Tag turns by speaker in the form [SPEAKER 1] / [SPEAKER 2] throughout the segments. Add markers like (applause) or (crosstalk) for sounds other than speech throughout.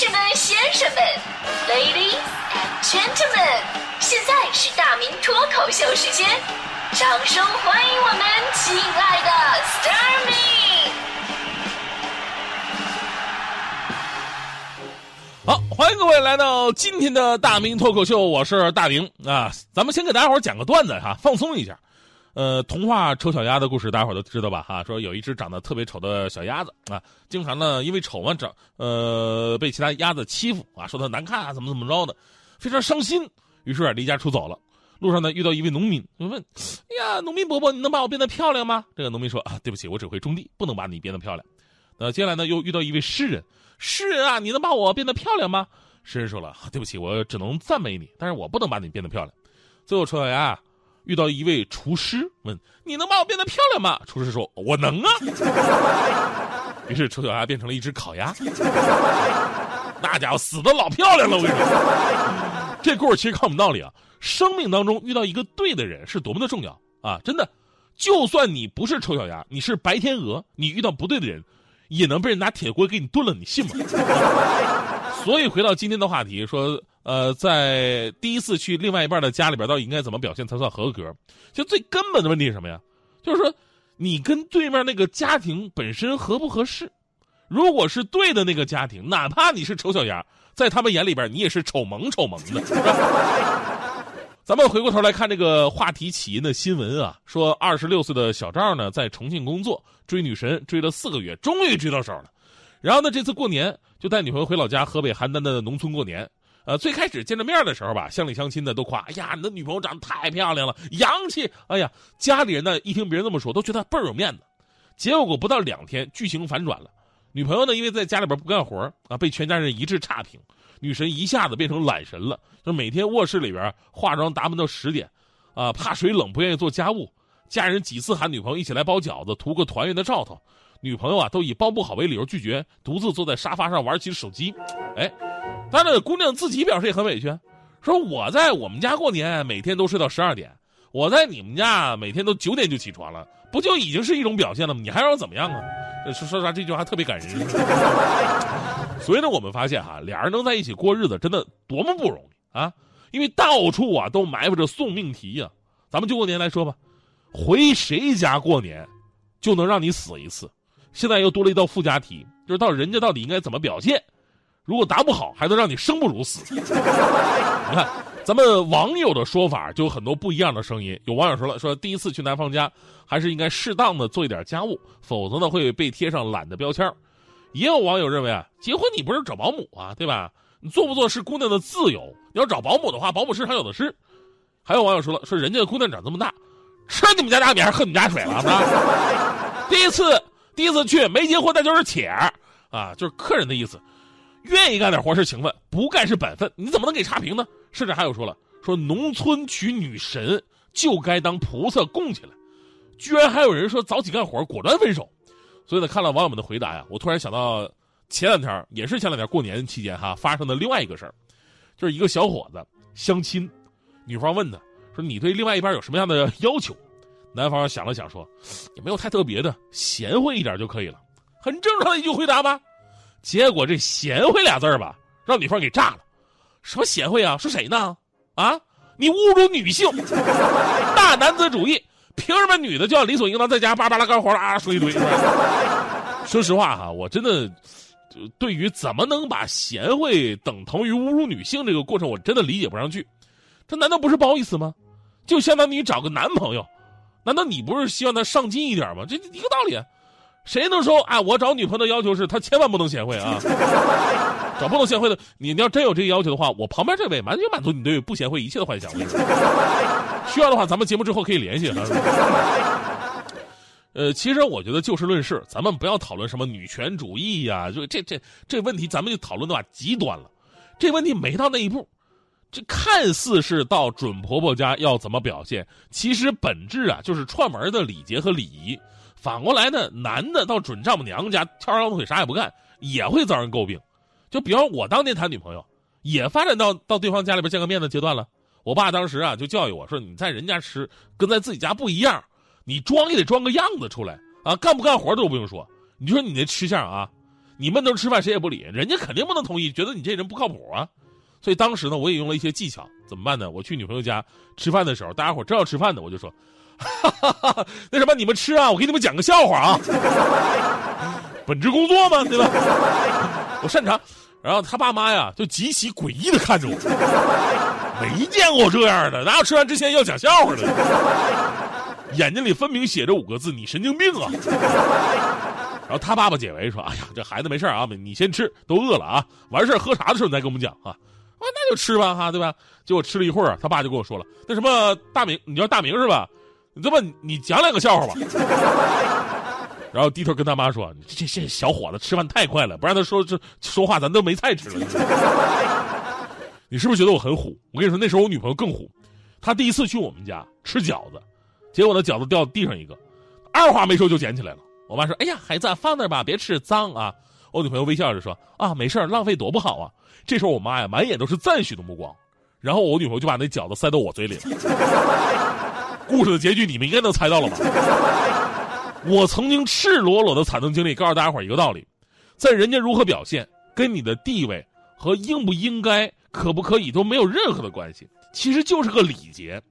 [SPEAKER 1] 士们、先生们，Ladies and Gentlemen，现在是大明脱口秀时间，掌声欢迎我们亲爱的 s t a r m y
[SPEAKER 2] 好，欢迎各位来到今天的大明脱口秀，我是大明啊。咱们先给大家伙讲个段子哈，放松一下。呃，童话丑小鸭的故事，大家伙都知道吧？哈，说有一只长得特别丑的小鸭子啊，经常呢因为丑嘛长呃被其他鸭子欺负啊，说它难看啊，怎么怎么着的，非常伤心。于是啊离家出走了。路上呢遇到一位农民，就问：“哎呀，农民伯伯，你能把我变得漂亮吗？”这个农民说：“啊，对不起，我只会种地，不能把你变得漂亮。”那接下来呢又遇到一位诗人，诗人啊，你能把我变得漂亮吗？诗人说了：“对不起，我只能赞美你，但是我不能把你变得漂亮。”最后丑小鸭。遇到一位厨师，问：“你能把我变得漂亮吗？”厨师说：“我能啊。(laughs) ”于是丑小鸭变成了一只烤鸭，(laughs) 那家伙死的老漂亮了。我跟你说，(laughs) 这故事其实告诉我们道理啊：生命当中遇到一个对的人是多么的重要啊！真的，就算你不是丑小鸭，你是白天鹅，你遇到不对的人，也能被人拿铁锅给你炖了，你信吗？所以回到今天的话题，说。呃，在第一次去另外一半的家里边，到底应该怎么表现才算合格？就最根本的问题是什么呀？就是说，你跟对面那个家庭本身合不合适？如果是对的那个家庭，哪怕你是丑小鸭，在他们眼里边，你也是丑萌丑萌的。(laughs) 咱们回过头来看这个话题起因的新闻啊，说二十六岁的小赵呢，在重庆工作，追女神追了四个月，终于追到手了。然后呢，这次过年就带女朋友回老家河北邯郸的农村过年。呃，最开始见着面的时候吧，乡里乡亲的都夸：“哎呀，你的女朋友长得太漂亮了，洋气！”哎呀，家里人呢一听别人这么说，都觉得倍儿有面子。结果不到两天，剧情反转了。女朋友呢，因为在家里边不干活啊，被全家人一致差评。女神一下子变成懒神了，就每天卧室里边化妆打扮到十点，啊，怕水冷不愿意做家务。家人几次喊女朋友一起来包饺子，图个团圆的兆头，女朋友啊都以包不好为理由拒绝，独自坐在沙发上玩起手机。哎。但是姑娘自己表示也很委屈，说我在我们家过年，每天都睡到十二点；我在你们家每天都九点就起床了，不就已经是一种表现了吗？你还让我怎么样啊？说说实话，这句话特别感人。(laughs) 所以呢，我们发现哈，俩人能在一起过日子，真的多么不容易啊！因为到处啊都埋伏着送命题呀。咱们就过年来说吧，回谁家过年，就能让你死一次。现在又多了一道附加题，就是到人家到底应该怎么表现。如果答不好，还能让你生不如死。(laughs) 你看，咱们网友的说法就有很多不一样的声音。有网友说了，说第一次去男方家，还是应该适当的做一点家务，否则呢会被贴上懒的标签。也有网友认为啊，结婚你不是找保姆啊，对吧？你做不做是姑娘的自由。你要找保姆的话，保姆市场有的是。还有网友说了，说人家的姑娘长这么大，吃你们家大米还是喝你们家水了？(laughs) (laughs) 第一次，第一次去没结婚那就是且儿啊，就是客人的意思。愿意干点活是情分，不干是本分，你怎么能给差评呢？甚至还有说了，说农村娶女神就该当菩萨供起来，居然还有人说早起干活果断分手。所以呢，看了网友们的回答呀，我突然想到前两天也是前两天过年期间哈发生的另外一个事儿，就是一个小伙子相亲，女方问他说：“你对另外一半有什么样的要求？”男方想了想说：“也没有太特别的，贤惠一点就可以了。”很正常的一句回答吧。结果这“贤惠”俩字儿吧，让女方给炸了。什么贤惠啊？说谁呢？啊，你侮辱女性，(laughs) 大男子主义，凭什么女的就要理所应当在家叭叭拉干活啊说一堆？说实话哈，我真的，对于怎么能把贤惠等同于侮辱女性这个过程，我真的理解不上去。这难道不是不好意思吗？就相当于找个男朋友，难道你不是希望他上进一点吗？这一个道理。谁能说啊？我找女朋友的要求是，她千万不能贤惠啊！(laughs) 找不能贤惠的，你要真有这个要求的话，我旁边这位完全满足你对不贤惠一切的幻想。(laughs) 需要的话，咱们节目之后可以联系。呃，其实我觉得就事论事，咱们不要讨论什么女权主义呀，就这这这问题，咱们就讨论的话极端了。这问题没到那一步，这看似是到准婆婆家要怎么表现，其实本质啊就是串门的礼节和礼仪。反过来呢，男的到准丈母娘家翘二郎腿啥也不干，也会遭人诟病。就比方我当年谈女朋友，也发展到到对方家里边见个面的阶段了。我爸当时啊就教育我说：“你在人家吃跟在自己家不一样，你装也得装个样子出来啊！干不干活都不用说。你就说你那吃相啊，你闷头吃饭谁也不理，人家肯定不能同意，觉得你这人不靠谱啊。所以当时呢，我也用了一些技巧，怎么办呢？我去女朋友家吃饭的时候，大家伙正要吃饭呢，我就说，哈 (laughs) 哈那什么，你们吃啊，我给你们讲个笑话啊，(laughs) 本职工作嘛，对吧？我擅长。然后他爸妈呀，就极其诡异的看着我，没见过这样的，哪有吃完之前要讲笑话的？(laughs) 眼睛里分明写着五个字：“你神经病啊！”然后他爸爸解围说：“哎呀，这孩子没事啊，你先吃，都饿了啊，完事喝茶的时候你再跟我们讲啊。”啊，那就吃吧，哈，对吧？结果吃了一会儿，他爸就跟我说了：“那什么，大明，你叫大明是吧？你这么，你讲两个笑话吧。(laughs) ”然后低头跟他妈说：“这这小伙子吃饭太快了，不让他说这说话，咱都没菜吃了。(laughs) ”你是不是觉得我很虎？我跟你说，那时候我女朋友更虎，她第一次去我们家吃饺子，结果那饺子掉地上一个，二话没说就捡起来了。我妈说：“哎呀，孩子放那吧，别吃，脏啊。”我女朋友微笑着说：“啊，没事浪费多不好啊。”这时候我妈呀，满眼都是赞许的目光，然后我女朋友就把那饺子塞到我嘴里了。故事的结局你们应该能猜到了吧？(laughs) 我曾经赤裸裸的惨痛经历，告诉大家伙一个道理：在人家如何表现，跟你的地位和应不应该、可不可以都没有任何的关系，其实就是个礼节。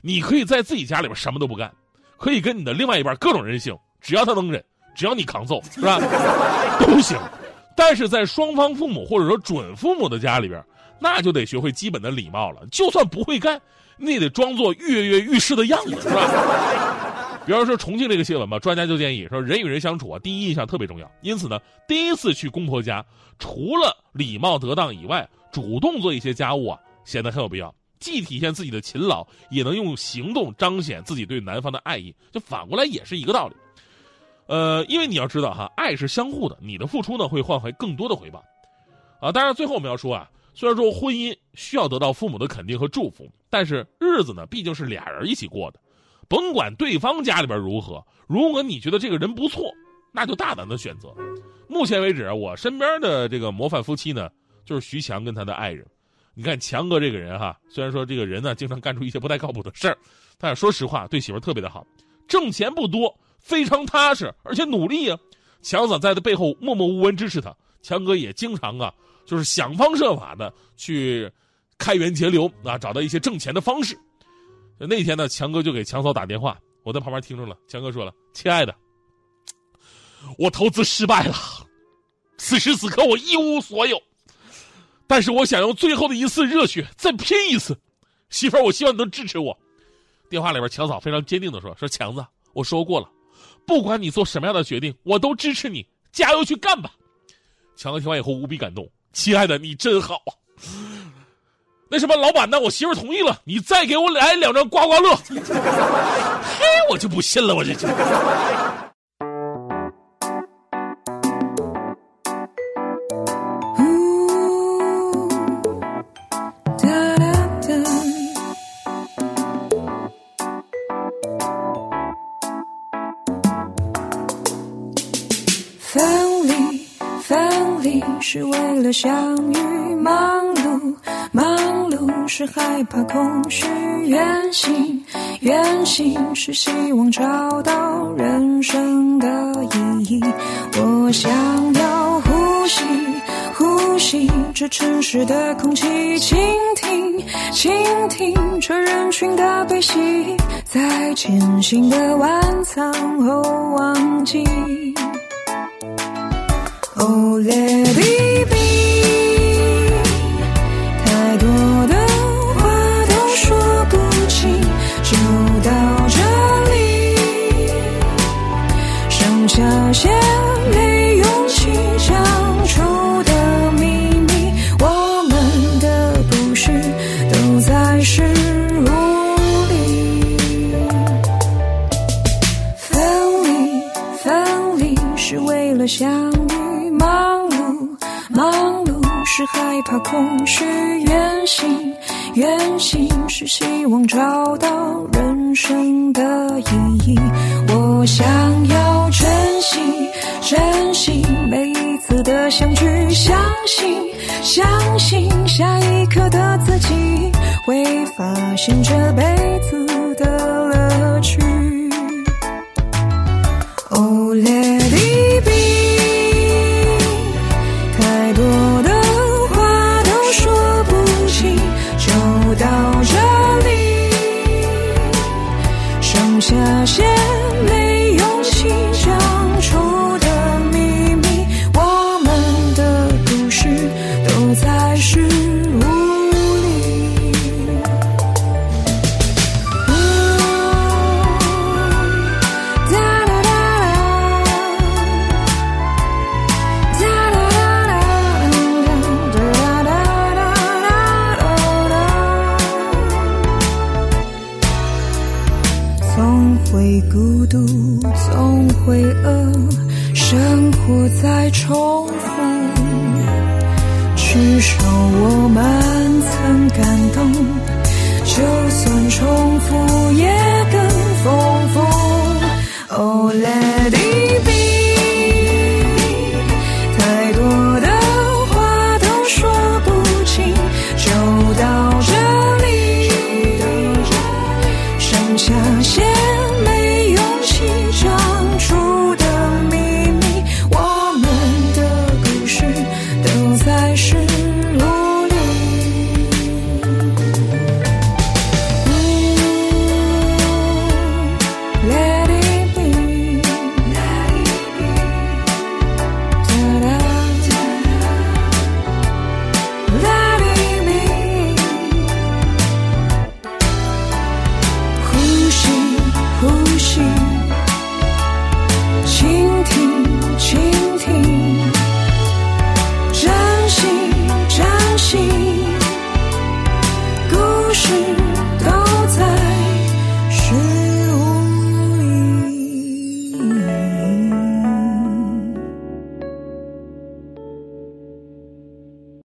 [SPEAKER 2] 你可以在自己家里边什么都不干，可以跟你的另外一半各种任性，只要他能忍，只要你扛揍，是吧？(laughs) 都行。但是在双方父母或者说准父母的家里边，那就得学会基本的礼貌了。就算不会干，你得装作跃跃欲试的样子，是吧？(laughs) 比方说重庆这个新闻吧，专家就建议说，人与人相处啊，第一印象特别重要。因此呢，第一次去公婆家，除了礼貌得当以外，主动做一些家务啊，显得很有必要，既体现自己的勤劳，也能用行动彰显自己对男方的爱意。就反过来也是一个道理。呃，因为你要知道哈，爱是相互的，你的付出呢会换回更多的回报。啊，当然最后我们要说啊，虽然说婚姻需要得到父母的肯定和祝福，但是日子呢毕竟是俩人一起过的。甭管对方家里边如何，如果你觉得这个人不错，那就大胆的选择。目前为止，我身边的这个模范夫妻呢，就是徐强跟他的爱人。你看强哥这个人哈，虽然说这个人呢经常干出一些不太靠谱的事儿，但是说实话，对媳妇特别的好，挣钱不多，非常踏实，而且努力啊。强嫂在他背后默默无闻支持他，强哥也经常啊，就是想方设法的去开源节流啊，找到一些挣钱的方式。那天呢，强哥就给强嫂打电话，我在旁边听着了。强哥说了：“亲爱的，我投资失败了，此时此刻我一无所有，但是我想用最后的一次热血再拼一次。媳妇儿，我希望你能支持我。”电话里边，强嫂非常坚定的说：“说强子，我说过了，不管你做什么样的决定，我都支持你，加油去干吧。”强哥听完以后无比感动：“亲爱的，你真好啊。”那什么，老板呢？我媳妇同意了，你再给我来两张刮刮乐。嘿，我就不信了，我这就。
[SPEAKER 3] 分离，分离是为了相遇，忙碌，是害怕空虚，远行，远行是希望找到人生的意义。我想要呼吸，呼吸这城市的空气，倾听，倾听这人群的悲喜，在艰辛的晚餐后忘记。Oh let it be。是为了相遇，忙碌，忙碌是害怕空虚；远行，远行是希望找到人生的意义。我想要珍惜，珍惜每一次的相聚，相信，相信下一刻的自己会发现这辈子你孤独总会饿，生活在重。